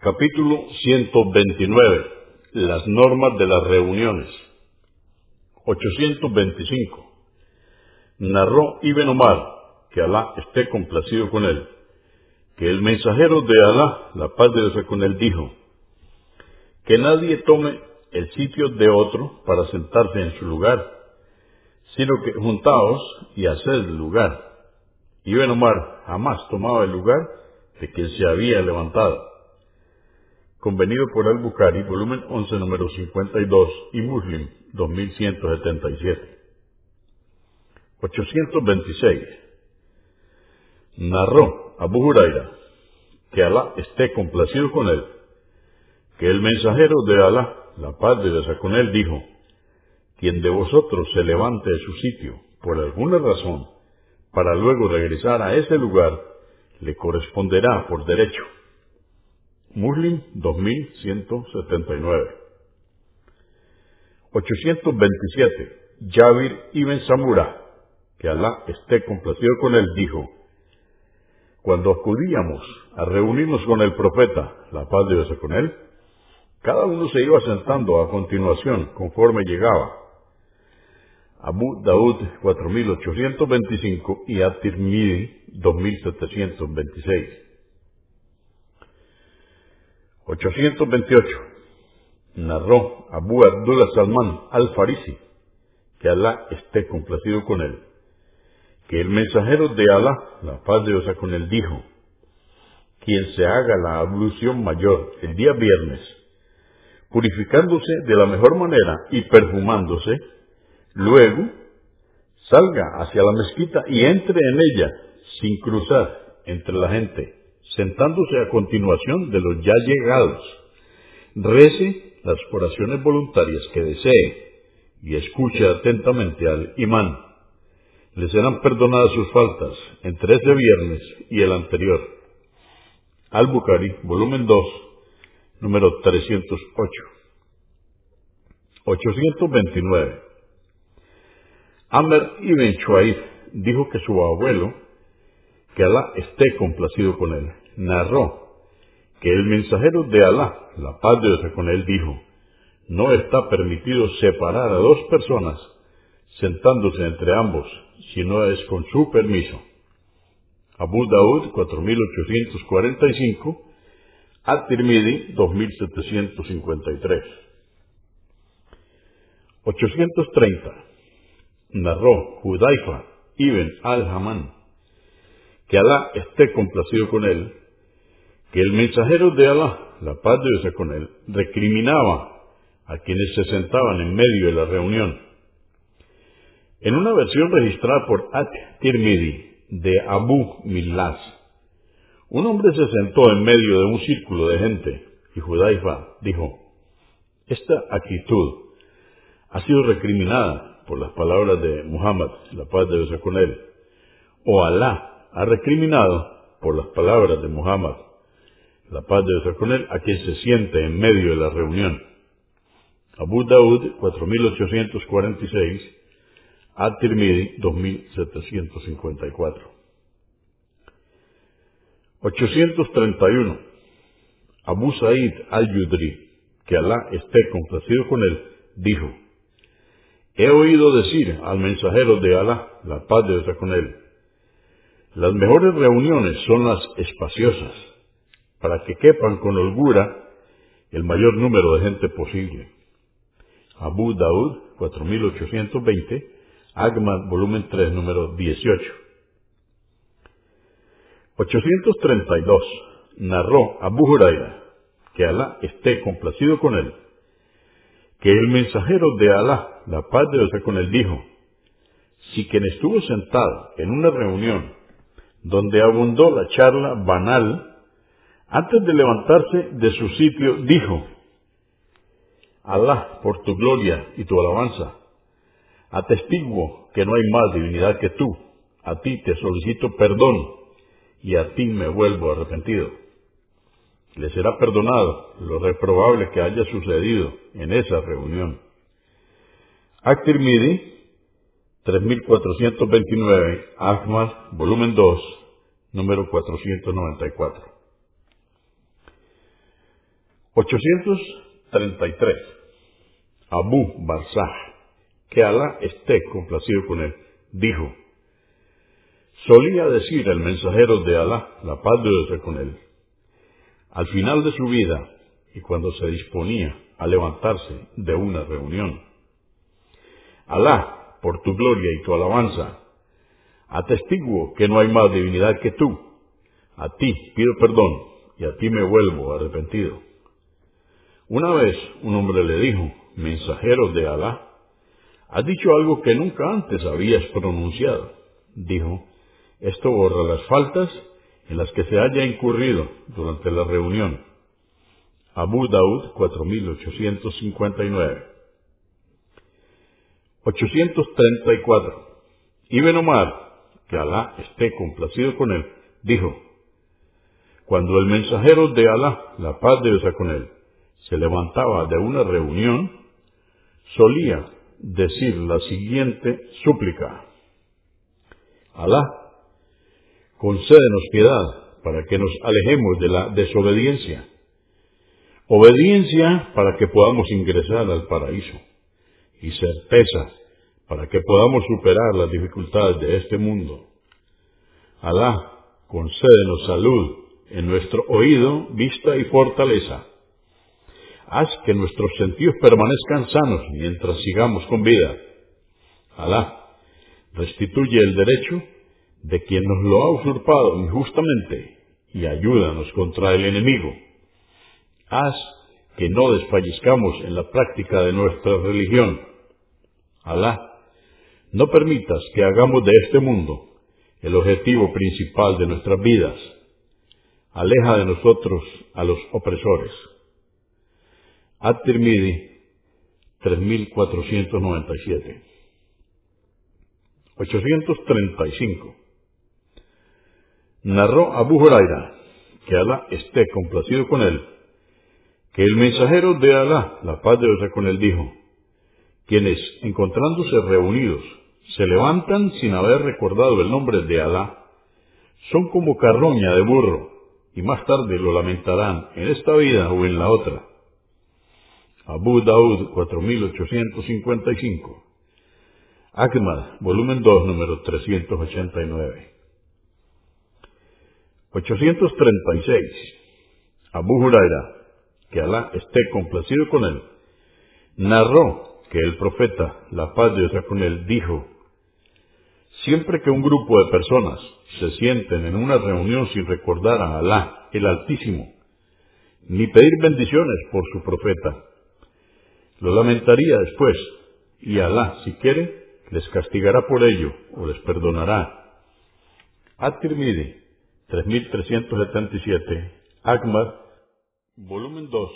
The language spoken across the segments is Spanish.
Capítulo 129. Las normas de las reuniones. 825. Narró Ibn Omar, que Alá esté complacido con él, que el mensajero de Alá, la paz de Dios con él, dijo, que nadie tome el sitio de otro para sentarse en su lugar, sino que juntaos y haced lugar. Ibn Omar jamás tomaba el lugar de quien se había levantado convenido por Al-Bukhari, volumen 11, número 52, y Muslim, 2177. 826. Narró Abu Huraira, que Alá esté complacido con él, que el mensajero de Alá, la paz de Dios con él, dijo, quien de vosotros se levante de su sitio por alguna razón, para luego regresar a ese lugar, le corresponderá por derecho Muslim 2179. 827. Jabir ibn Samura, que Alá esté complacido con él, dijo, cuando acudíamos a reunirnos con el profeta, la paz de Dios con él, cada uno se iba sentando a continuación conforme llegaba. Abu Daud 4825 y At-Tirmidhi 2726. 828. Narró Abu Abdullah Salman al-Farisi, que Alá esté complacido con él, que el mensajero de Alá, la paz de Dios con él, dijo, quien se haga la ablución mayor el día viernes, purificándose de la mejor manera y perfumándose, luego salga hacia la mezquita y entre en ella sin cruzar entre la gente sentándose a continuación de los ya llegados. Rece las oraciones voluntarias que desee y escuche atentamente al imán. Le serán perdonadas sus faltas entre ese viernes y el anterior. Al-Bukhari, volumen 2, número 308. 829. Amr ibn Shuaib dijo que su abuelo, que Alá esté complacido con él, narró que el mensajero de Alá, la paz de Dios con dijo, no está permitido separar a dos personas sentándose entre ambos, si no es con su permiso. Abu Daud 4845, At-Tirmidhi 2753. 830. Narró Judaifa ibn al-Haman, que Alá esté complacido con él, que el mensajero de Alá, la paz de Dios con él, recriminaba a quienes se sentaban en medio de la reunión. En una versión registrada por At-Tirmidhi de Abu Milas, un hombre se sentó en medio de un círculo de gente y Judaifa dijo, esta actitud ha sido recriminada por las palabras de Muhammad, la paz de Dios con él, o Alá ha recriminado por las palabras de Muhammad, la paz de Dios con él, a quien se siente en medio de la reunión. Abu Daud, 4846, At-Tirmidhi, 2754. 831. Abu Sa'id al-Yudri, que Alá esté complacido con él, dijo, He oído decir al mensajero de Alá, la paz de Dios con él, las mejores reuniones son las espaciosas, para que quepan con holgura el mayor número de gente posible. Abu Daud, 4820, Agmad, volumen 3, número 18. 832. Narró Abu Huraira, que Alá esté complacido con él, que el mensajero de Alá, la paz de Dios con él, dijo, si quien estuvo sentado en una reunión donde abundó la charla banal, antes de levantarse de su sitio, dijo, Alá, por tu gloria y tu alabanza, atestiguo que no hay más divinidad que tú, a ti te solicito perdón y a ti me vuelvo arrepentido. Le será perdonado lo reprobable que haya sucedido en esa reunión. Actir Midi, 3429, Ahmad, volumen 2, número 494. 833. Abu Barzah, que Alá esté complacido con él, dijo, solía decir el mensajero de Alá, la paz de Dios con él, al final de su vida y cuando se disponía a levantarse de una reunión. Alá, por tu gloria y tu alabanza, atestiguo que no hay más divinidad que tú. A ti pido perdón y a ti me vuelvo arrepentido. Una vez un hombre le dijo, mensajero de Alá, has dicho algo que nunca antes habías pronunciado. Dijo, esto borra las faltas en las que se haya incurrido durante la reunión. Abu Daud 4859 834 Ibn Omar, que Alá esté complacido con él, dijo, cuando el mensajero de Alá, la paz de Dios con él, se levantaba de una reunión, solía decir la siguiente súplica. Alá, concédenos piedad para que nos alejemos de la desobediencia. Obediencia para que podamos ingresar al paraíso. Y certeza para que podamos superar las dificultades de este mundo. Alá, concédenos salud en nuestro oído, vista y fortaleza haz que nuestros sentidos permanezcan sanos mientras sigamos con vida. Alá, restituye el derecho de quien nos lo ha usurpado injustamente y ayúdanos contra el enemigo. Haz que no desfallezcamos en la práctica de nuestra religión. Alá, no permitas que hagamos de este mundo el objetivo principal de nuestras vidas. Aleja de nosotros a los opresores. At-Tirmidhi 3497. 835. Narró Abu Huraira, que Alá esté complacido con él, que el mensajero de Alá, la paz de Dios con él, dijo, quienes, encontrándose reunidos, se levantan sin haber recordado el nombre de Alá, son como carroña de burro, y más tarde lo lamentarán en esta vida o en la otra. Abu Daud 4855. Ahmad, volumen 2, número 389. 836. Abu Huraira, que Alá esté complacido con él, narró que el profeta, la paz de Dios con él, dijo, Siempre que un grupo de personas se sienten en una reunión sin recordar a Alá, el Altísimo, ni pedir bendiciones por su profeta, lo lamentaría después, y Alá, si quiere, les castigará por ello o les perdonará. At-Tirmidhi, 3377, Ahmad, volumen 2,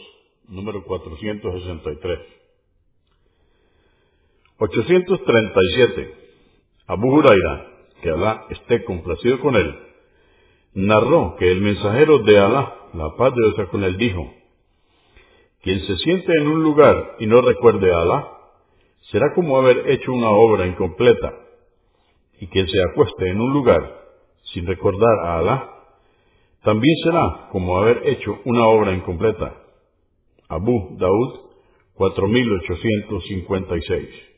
número 463. 837. Abu Huraira, que Alá esté complacido con él, narró que el mensajero de Alá, la paz de Dios con él, dijo, quien se siente en un lugar y no recuerde a Alá, será como haber hecho una obra incompleta. Y quien se acueste en un lugar sin recordar a Alá, también será como haber hecho una obra incompleta. Abu Daud 4856